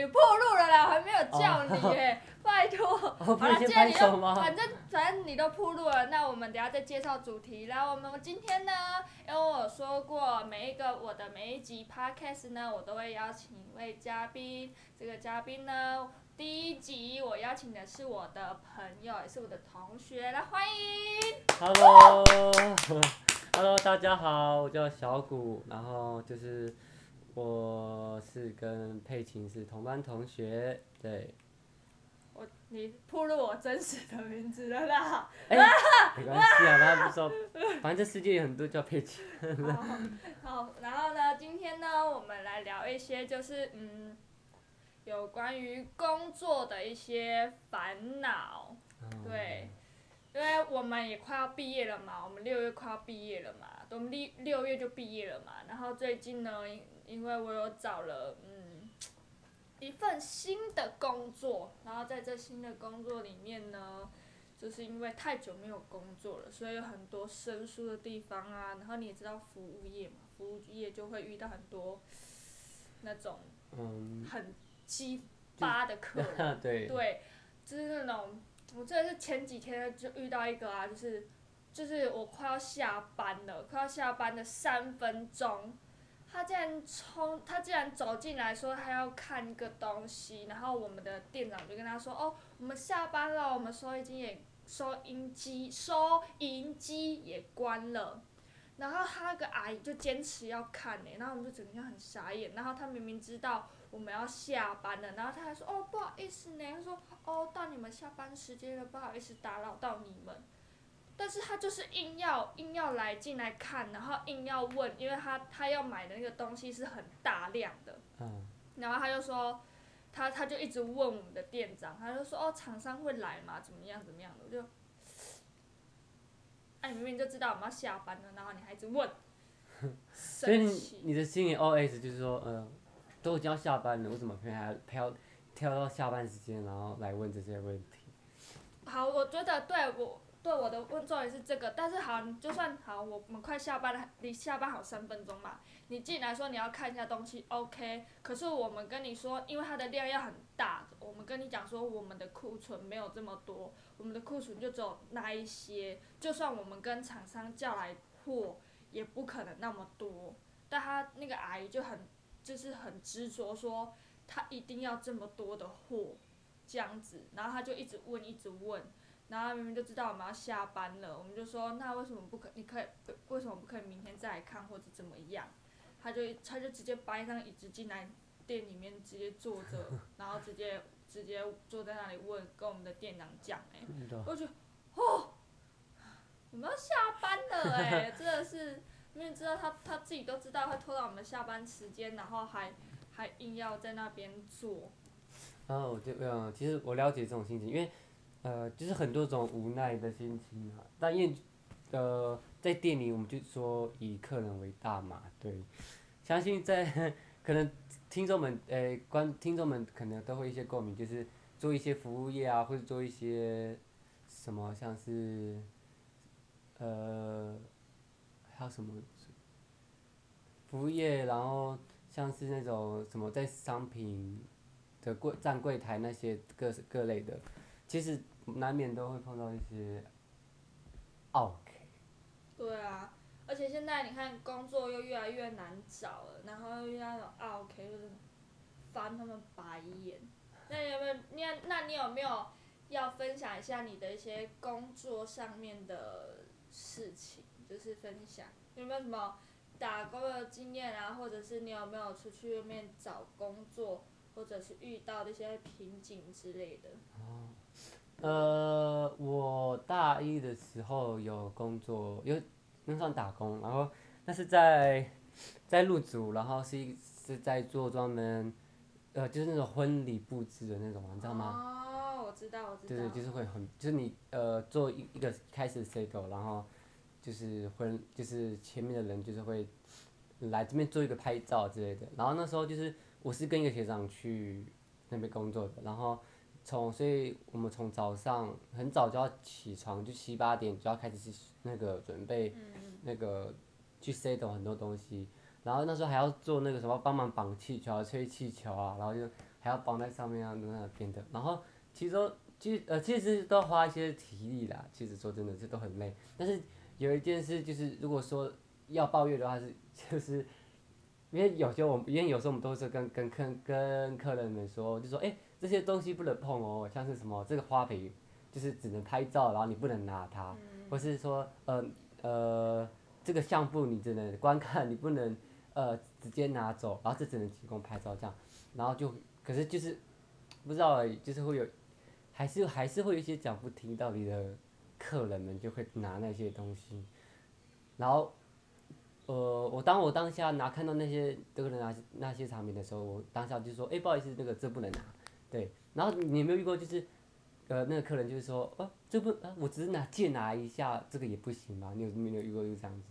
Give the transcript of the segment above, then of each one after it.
你破路了啦，我还没有叫你耶，拜托。好了，不是先既然你都反正反正你都铺路了，那我们等下再介绍主题。来，我们今天呢，因为我有说过，每一个我的每一集 podcast 呢，我都会邀请一位嘉宾。这个嘉宾呢，第一集我邀请的是我的朋友，也是我的同学，来欢迎。Hello，Hello，大家好，我叫小谷，然后就是我是跟佩琴是同班同学，对，我你铺路我真实的名字了啦。哎、没关系啊，大家不知道，反正这世界有很多叫佩琴，好，好，然后呢，今天呢，我们来聊一些就是嗯，有关于工作的一些烦恼。对，因为我们也快要毕业了嘛，我们六月快要毕业了嘛，我们六六月就毕业了嘛。然后最近呢，因因为我有找了嗯一份新的工作，然后在这新的工作里面呢，就是因为太久没有工作了，所以有很多生疏的地方啊。然后你也知道服务业嘛，服务业就会遇到很多那种嗯，很鸡巴的客人。对，对，就是那种，我真的是前几天就遇到一个啊，就是，就是我快要下班了，快要下班的三分钟，他竟然冲，他竟然走进来说他要看一个东西，然后我们的店长就跟他说，哦，我们下班了，我们收银机也收银机收银机也关了。然后他那个阿姨就坚持要看呢、然后我们就整个就很傻眼。然后他明明知道我们要下班了，然后他还说哦不好意思呢，他说哦到你们下班时间了，不好意思打扰到你们。但是他就是硬要硬要来进来看，然后硬要问，因为他他要买的那个东西是很大量的，嗯，然后他就说他他就一直问我们的店长，他就说哦厂商会来吗？怎么样怎么样的？我就，哎、你明明就知道我们要下班了，然后你还一直问，所以你的心里 OS 就是说，呃，都已经要下班了，为什么偏还要挑到下班时间，然后来问这些问题？好，我觉得对我对我的问重点是这个，但是好，你就算好，我们快下班了，离下班还有三分钟嘛，你进来说你要看一下东西，OK，可是我们跟你说，因为它的量要很大，我们跟你讲说我们的库存没有这么多，我们的库存就只有那一些，就算我们跟厂商叫来货，也不可能那么多，但他那个阿姨就很就是很执着说，他一定要这么多的货。这样子，然后他就一直问，一直问，然后他明明就知道我们要下班了，我们就说那为什么不可？你可以为什么不可以明天再来看或者怎么样？他就他就直接搬一张椅子进来店里面直接坐着，然后直接直接坐在那里问，跟我们的店长讲哎、我就觉得哦，我们要下班了 哎、真的是明明知道他他自己都知道会拖到我们下班时间，然后还还硬要在那边坐。然后我就嗯，其实我了解这种心情，因为呃，就是很多种无奈的心情啊。但因呃，在店里我们就说以客人为大嘛，对。相信在 可能听众们呃观听众们可能都会一些共鸣，就是做一些服务业啊，或者做一些什么像是呃还有什么服务业，然后像是那种什么在商品。的柜站柜台那些各各类的，其实难免都会碰到一些 OK。对啊，而且现在你看工作又越来越难找了，然后又遇到那种 OK 翻他们白眼。那你有没有？你那你有没有要分享一下你的一些工作上面的事情？就是分享有没有什么打工的经验啊，或者是你有没有出去外面找工作，或者是遇到那些瓶颈之类的？哦呃，我大一的时候有工作，有那算打工，然后那是在在入组，然后是一是在做专门，呃，就是那种婚礼布置的那种，你知道吗？哦，我知道，我知道。对对，就是会很，就是你呃做一一个开始 settle，然后就是婚就是前面的人就是会来这边做一个拍照之类的，然后那时候就是我是跟一个学长去那边工作的，然后从所以我们从早上很早就要起床，就七八点就要开始去那个准备那个去 settle 很多东西，然后那时候还要做那个什么帮忙绑气球啊、吹气球啊，然后就还要绑在上面啊，那边的。然后其实都其实呃其实都要花一些体力啦，其实说真的这都很累。但是有一件事就是，如果说要抱怨的话是就是。因为有些我们，因为有时候我们都是跟跟客跟客人们说，就说哎、这些东西不能碰哦，像是什么这个花瓶，就是只能拍照，然后你不能拿它，或是说呃呃这个相簿你只能观看，你不能呃直接拿走，然后这只能提供拍照这样，然后就可是就是不知道而已，就是会有还是还是会有一些讲不听道理的客人们就会拿那些东西，然后。呃，我当我当下拿看到那些这个人拿那些产品的时候，我当下就说，哎、不好意思，那个这不能拿，对。然后你有没有遇过，就是，呃，那个客人就是说，哦、这不，啊，我只是拿借拿一下，这个也不行吗？你有没有遇过就是这样子？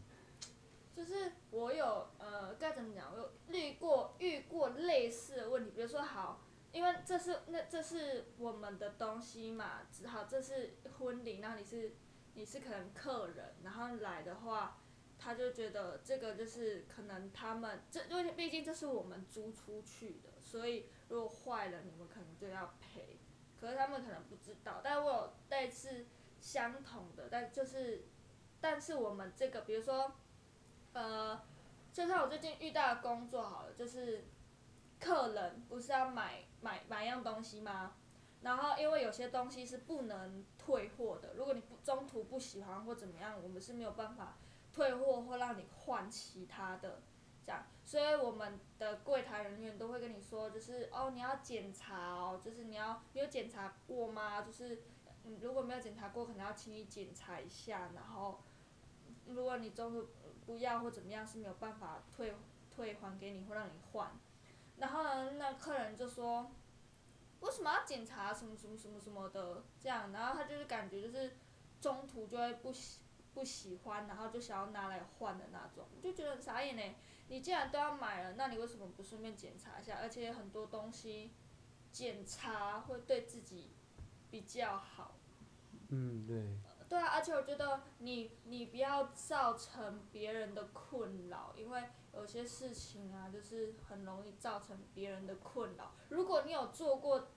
就是我有呃该怎么讲，我有遇过遇过类似的问题，比如说好，因为这是那这是我们的东西嘛，只好这是婚礼，然后你是你是可能客人，然后来的话，他就觉得这个就是可能他们这因为毕竟这是我们租出去的，所以如果坏了你们可能就要赔，可是他们可能不知道，但我有类似相同的，但就是但是我们这个比如说。呃，就像我最近遇到的工作好了，就是客人不是要买买买一样东西吗？然后因为有些东西是不能退货的，如果你不中途不喜欢或怎么样，我们是没有办法退货或让你换其他的，这样，所以我们的柜台人员都会跟你说，就是哦你要检查哦，就是你要你有检查过吗？就是嗯如果没有检查过，可能要请你检查一下，然后如果你中途不要或怎么样是没有办法退退还给你或让你换，然后呢，那客人就说，为什么要检查什么什么什么什么的这样，然后他就是感觉就是中途就会不喜不喜欢，然后就想要拿来换的那种，我就觉得很傻眼呢。你既然都要买了，那你为什么不顺便检查一下？而且很多东西检查会对自己比较好。嗯，对。对啊，而且我觉得你你不要造成别人的困扰，因为有些事情啊，就是很容易造成别人的困扰。如果你有做过，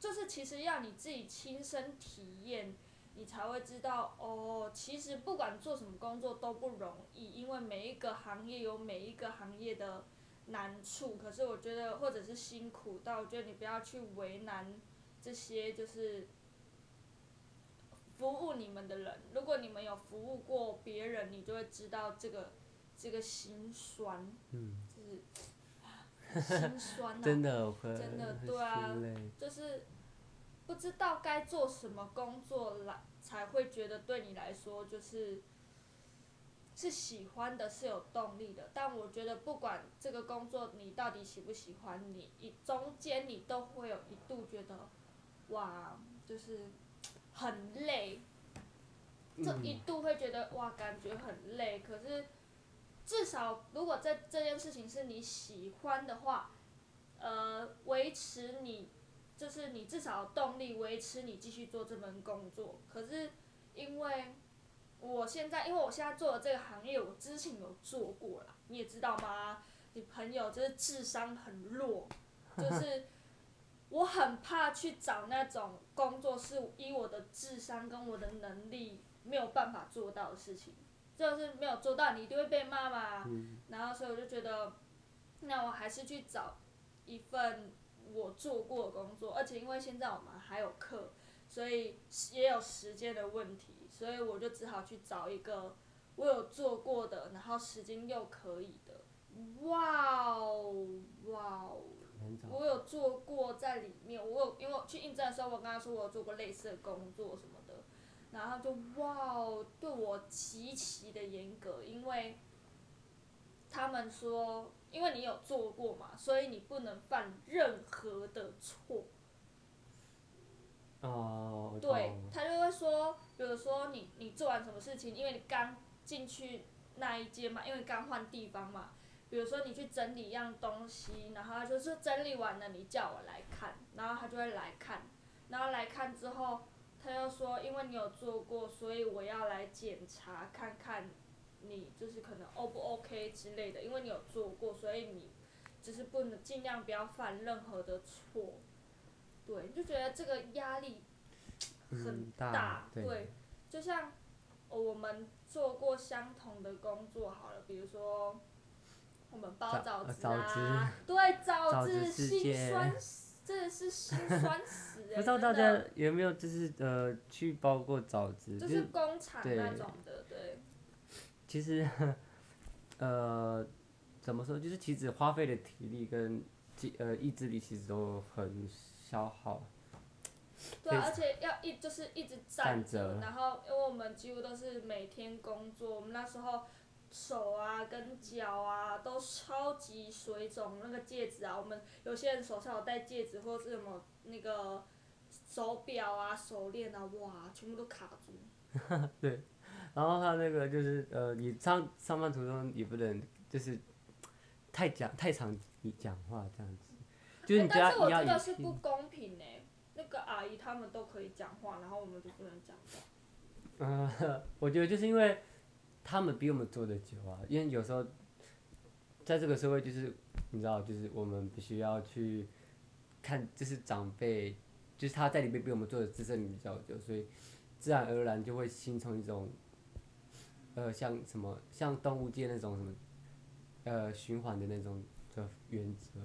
就是其实要你自己亲身体验，你才会知道哦。其实不管做什么工作都不容易，因为每一个行业有每一个行业的难处。可是我觉得，或者是辛苦，但我觉得你不要去为难这些就是。服务你们的人，如果你们有服务过别人，你就会知道这个这个心酸，嗯，就是 心酸啊，真的真的对啊就是不知道该做什么工作来才会觉得对你来说就是是喜欢的，是有动力的。但我觉得不管这个工作你到底喜不喜欢，你一中间你都会有一度觉得，哇，就是很累，这一度会觉得哇，感觉很累。可是至少如果这这件事情是你喜欢的话，呃，维持你就是你至少有动力维持你继续做这份工作。可是因为我现在，因为我现在做的这个行业，我之前有做过啦，你也知道吗？你朋友就是智商很弱，就是我很怕去找那种工作是以我的智商跟我的能力没有办法做到的事情，就是没有做到，你一定会被骂嘛。嗯然后所以我就觉得，那我还是去找一份我做过的工作，而且因为现在我们还有课，所以也有时间的问题，所以我就只好去找一个我有做过的，然后时间又可以的。哇哦，哇哦！我有做过在里面，我有因为去应征的时候，我跟他说我有做过类似的工作什么的，然后就哇哦，对我极其的严格，因为他们说，因为你有做过嘛，所以你不能犯任何的错。哦，我对懂他就会说，比如说你你做完什么事情，因为你刚进去那一间嘛，因为刚换地方嘛，比如说你去整理一样东西，然后他就是整理完了，你叫我来看，然后他就会来看，然后来看之后，他又说，因为你有做过，所以我要来检查看看你就是可能 O 不 OK 之类的，因为你有做过，所以你就是不能尽量不要犯任何的错，对，就觉得这个压力很嗯大，对。对，就像哦我们做过相同的工作好了，比如说我们包枣枣子枣啊，对，枣枣子心酸死，真的是心 酸死哎、不知道大家有没有就是呃去包过枣子，就就是工厂那种的，对，其实呃怎么说，就是其实花费的体力跟呃意志力其实都很消耗。对啊，而且要一就是一直站站着，着然后因为我们几乎都是每天工作，我们那时候手啊跟脚啊都超级水肿，那个戒指啊，我们有些人手上有戴戒指或者是什么那个手表啊、手链啊，哇，全部都卡住。然后他那个就是呃，你上上班途中也不能就是太讲太长你讲话这样子，就是你哎但是我觉得是不。公平呢、那个阿姨他们都可以讲话，然后我们就不能讲话。嗯，我觉得就是因为他们比我们做的久啊，因为有时候在这个社会，就是你知道，就是我们必须要去看，就是长辈，就是他在里面比我们做的资深比较久，所以自然而然就会形成一种，呃，像什么像动物界那种什么，呃，循环的那种的原则。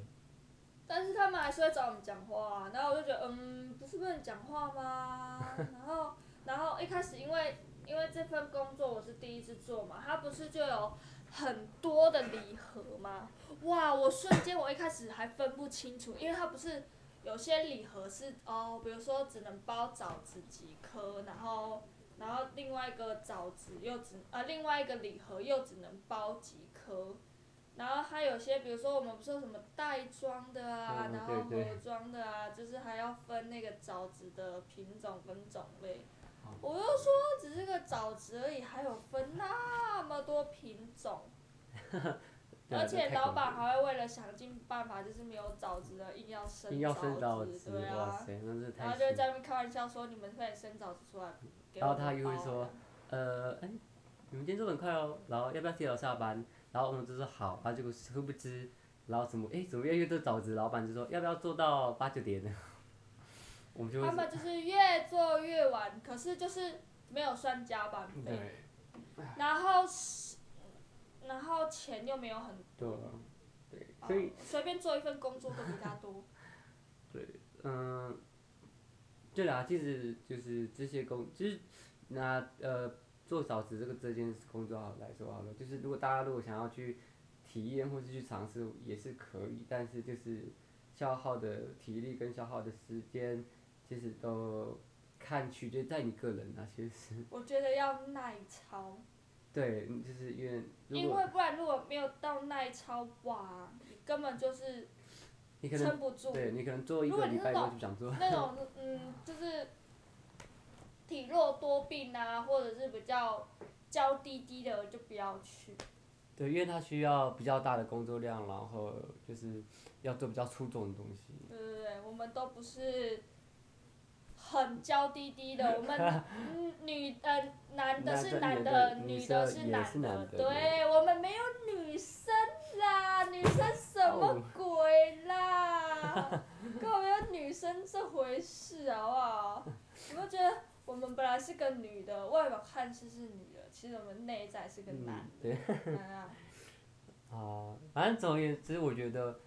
但是他们还是会找我们讲话、然后我就觉得，嗯，不是不能讲话吗？然后，然后一开始因为因为这份工作我是第一次做嘛，他不是就有很多的礼盒吗？哇，我瞬间我一开始还分不清楚，因为他不是有些礼盒是哦，比如说只能包枣子几颗，然后然后另外一个枣子又只呃另外一个礼盒又只能包几颗。然后还有些，比如说我们不是有什么袋装的啊，嗯然后对对盒装的啊，就是还要分那个枣子的品种跟种类。我就说只是个枣子而已，还有分那么多品种，而且老板还会为了想尽办法，就是没有枣子的硬要生硬要生枣子，对啊。然后就在那边开玩笑说：“你们快点生枣子出来给我。”然后他又会说呃，哎、你们今天做得很快哦，然后要不要提早下班？然后我们就说好，然后结果殊不知，然后怎么哎、怎么越来越多枣子？老板就说要不要做到八九点呢？我们就他们就是越做越晚，可是就是没有算加班费，对然后是然后钱又没有很对多，对，哦所以随便做一份工作都比他多。对嗯，对啦，其实就是这些工，就是拿呃做嫂子这个这件工作好来说好了，就是如果大家如果想要去体验或是去尝试也是可以，但是就是消耗的体力跟消耗的时间，其实都看取决在你个人啊，其实我觉得要耐操，对，嗯就是因为因为不然如果没有到耐操，哇，你根本就是你可能撑不住。对你可能做一如个礼拜之后果你是那种就想做，那种嗯，就是体弱多病啊，或者是比较娇滴滴的，就不要去。对，因为它需要比较大的工作量，然后就是要做比较出众的东西。对对对，我们都不是很娇滴滴的，我们嗯女呃男的是男的，女的是男的，的对我们没有女生啦，女生什么哦鬼啦？根本没有女生这回事，好不好？有没有觉得我们本来是个女的，外表看似是女的，其实我们内在是个嗯男，对。的。啊，啊，反正总而言之，我觉得，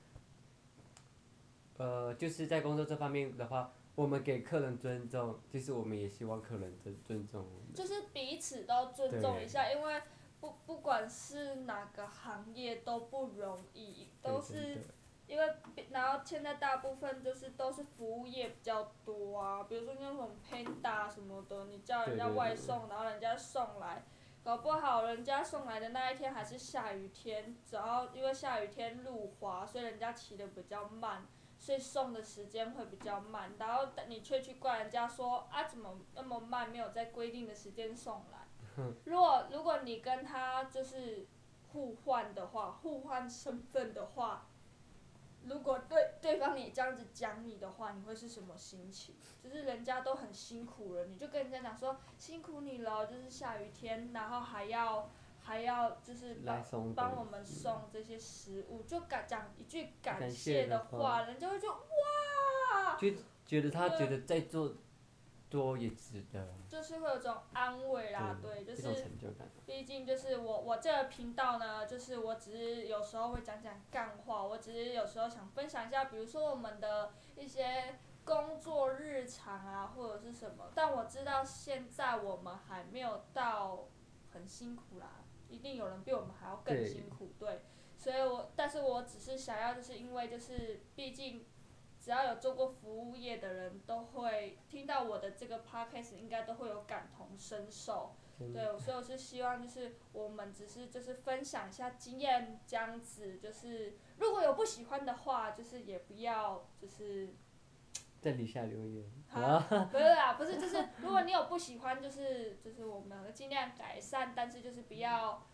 呃，就是在工作这方面的话，我们给客人尊重，其实我们也希望客人尊尊重我们。就是彼此都尊重一下，因为不不管是哪个行业都不容易，都是因为然后现在大部分就是都是服务业比较多啊，比如说那种 Panda 什么的，你叫人家对对对外送，然后人家送来，搞不好人家送来的那一天还是下雨天，然后因为下雨天路滑，所以人家骑的比较慢。所以送的时间会比较慢，然后你却去怪人家说啊怎么那么慢，没有在规定的时间送来。如果如果你跟他就是互换的话，互换身份的话，如果对对方也这样子讲你的话，你会是什么心情？就是人家都很辛苦了，你就跟人家讲说辛苦你了，就是下雨天，然后还要还要就是帮帮我们送这些食物，就感讲一句感感谢谢的的话人家会觉得哇，就觉得他觉得在做多也值得，就是会有种安慰啦，对，就是成就感。毕竟就是我我这个频道呢，就是我只是有时候会讲讲干话，我只是有时候想分享一下，比如说我们的一些工作日常啊，或者是什么。但我知道现在我们还没有到很辛苦啦，一定有人比我们还要更辛苦，对。所以我，但是我只是想要，就是因为就是毕竟。只要有做过服务业的人都会听到我的这个 podcast，应该都会有感同身受。对，所以我是希望就是我们只是就是分享一下经验这样子，就是如果有不喜欢的话，就是也不要就是在底下留言。啊，不是啊，不是就是如果你有不喜欢，就是就是我们尽量改善，但是就是不要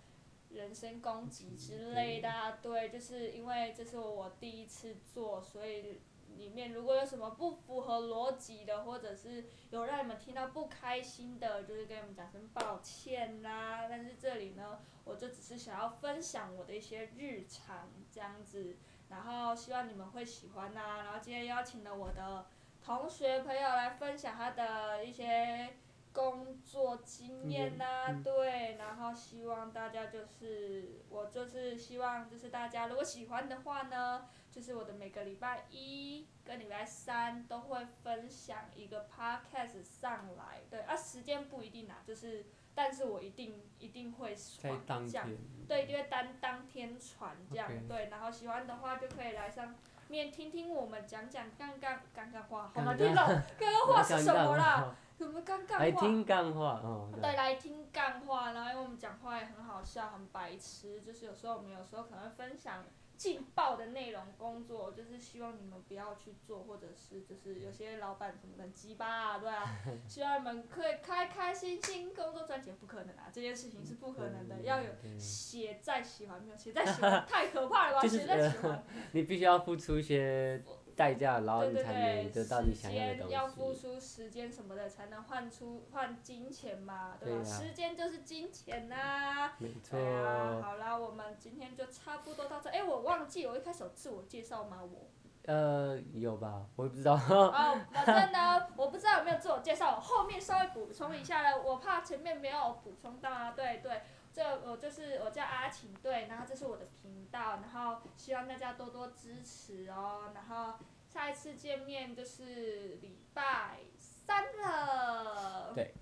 人身攻击之类的、啊，对，就是因为这是我第一次做，所以。里面如果有什么不符合逻辑的，或者是有让你们听到不开心的，就是跟你们讲声抱歉啦。但是这里呢，我就只是想要分享我的一些日常这样子，然后希望你们会喜欢呐、然后今天邀请了我的同学朋友来分享他的一些工作经验呐、嗯对，然后希望大家就是我就是希望就是大家如果喜欢的话呢。就是我的每个礼拜一跟礼拜三都会分享一个 podcast 上来，对啊，时间不一定啦，就是，但是我一定一定会传这样。对，就会当当天传这样对，然后喜欢的话就可以来上面听听我们讲讲杠杠杠杠话，好干难听懂杠杠话是什么啦？啦？什么杠杠话？来听干话哦。对，来听干话，然后因为我们讲话也很好笑，很白痴，就是有时候我们有时候可能会分享劲爆的内容工作，就是希望你们不要去做，或者是就是有些老板什么的很鸡巴啊，对啊，希望你们可以开开心心工作赚钱，不可能啊，这件事情是不可能的，对要有对写在喜欢没有写在喜欢太可怕了吧，就是写在喜欢。你必须要付出一些代价，然后你才能对，得到你时想要的间要付。出时间什么的，才能换出换金钱嘛，对吧？对啊时间就是金钱呐、没错。啊，好啦，我们今天就差不多到这。哎、我忘记我一开始有自我介绍吗？我呃，有吧？我也不知道。哦，反正呢，我不知道有没有自我介绍，我后面稍微补充一下了，我怕前面没有补充到啊。对对，这我就是我叫阿晴，对，然后这是我的频道，然后希望大家多多支持哦。然后下一次见面就是礼拜三了。对。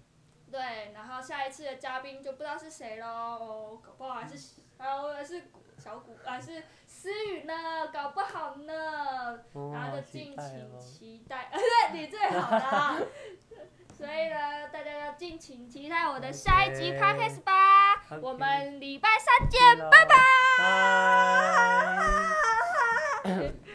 对，然后下一次的嘉宾就不知道是谁喽，哦，搞不好还是还有还是小谷还是思雨呢，搞不好呢。哦然后就敬请期待，对，你最好啦。所以呢，大家要敬请期待我的下一集 OK podcast 吧。我们礼拜三见拜。拜。